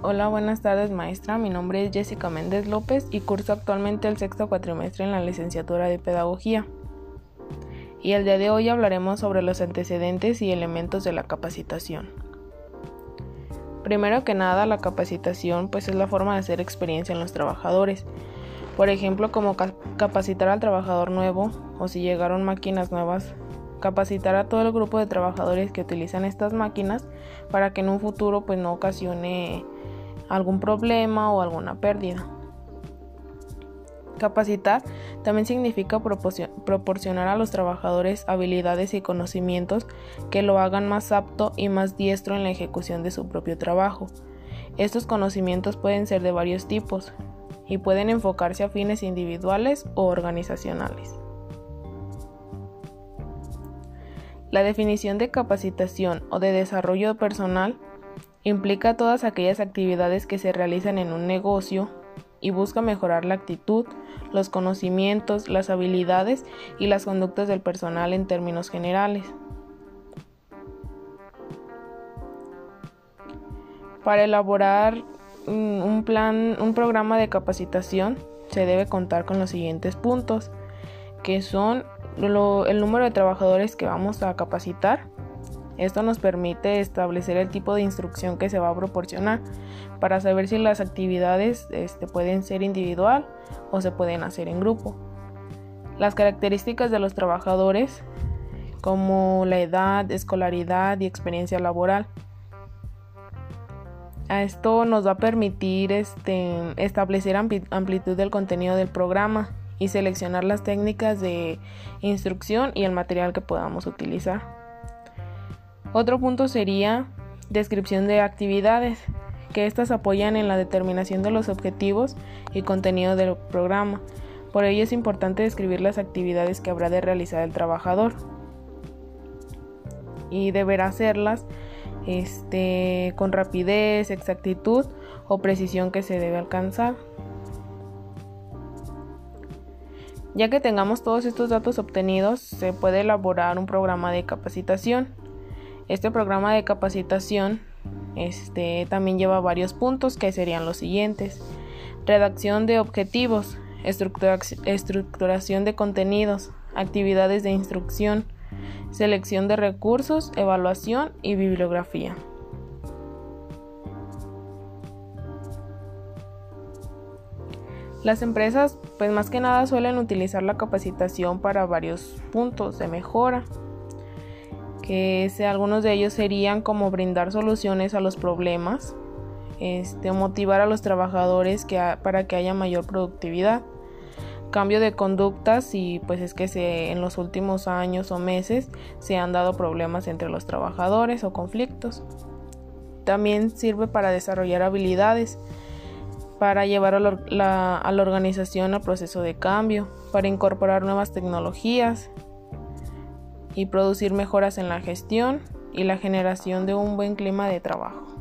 Hola, buenas tardes maestra. Mi nombre es Jessica Méndez López y curso actualmente el sexto cuatrimestre en la licenciatura de Pedagogía. Y el día de hoy hablaremos sobre los antecedentes y elementos de la capacitación. Primero que nada, la capacitación pues es la forma de hacer experiencia en los trabajadores. Por ejemplo, como capacitar al trabajador nuevo o si llegaron máquinas nuevas capacitar a todo el grupo de trabajadores que utilizan estas máquinas para que en un futuro pues no ocasione algún problema o alguna pérdida. Capacitar también significa proporcionar a los trabajadores habilidades y conocimientos que lo hagan más apto y más diestro en la ejecución de su propio trabajo. Estos conocimientos pueden ser de varios tipos y pueden enfocarse a fines individuales o organizacionales. La definición de capacitación o de desarrollo personal implica todas aquellas actividades que se realizan en un negocio y busca mejorar la actitud, los conocimientos, las habilidades y las conductas del personal en términos generales. Para elaborar un plan, un programa de capacitación, se debe contar con los siguientes puntos, que son el número de trabajadores que vamos a capacitar. Esto nos permite establecer el tipo de instrucción que se va a proporcionar para saber si las actividades este, pueden ser individual o se pueden hacer en grupo. Las características de los trabajadores como la edad, escolaridad y experiencia laboral. A esto nos va a permitir este, establecer amplitud del contenido del programa y seleccionar las técnicas de instrucción y el material que podamos utilizar. Otro punto sería descripción de actividades, que estas apoyan en la determinación de los objetivos y contenido del programa. Por ello es importante describir las actividades que habrá de realizar el trabajador y deberá hacerlas este, con rapidez, exactitud o precisión que se debe alcanzar. Ya que tengamos todos estos datos obtenidos, se puede elaborar un programa de capacitación. Este programa de capacitación este, también lleva varios puntos que serían los siguientes. Redacción de objetivos, estructuración de contenidos, actividades de instrucción, selección de recursos, evaluación y bibliografía. Las empresas pues más que nada suelen utilizar la capacitación para varios puntos de mejora, que algunos de ellos serían como brindar soluciones a los problemas, este, motivar a los trabajadores para que haya mayor productividad, cambio de conductas y pues es que en los últimos años o meses se han dado problemas entre los trabajadores o conflictos. También sirve para desarrollar habilidades para llevar a la, organización al proceso de cambio, para incorporar nuevas tecnologías y producir mejoras en la gestión y la generación de un buen clima de trabajo.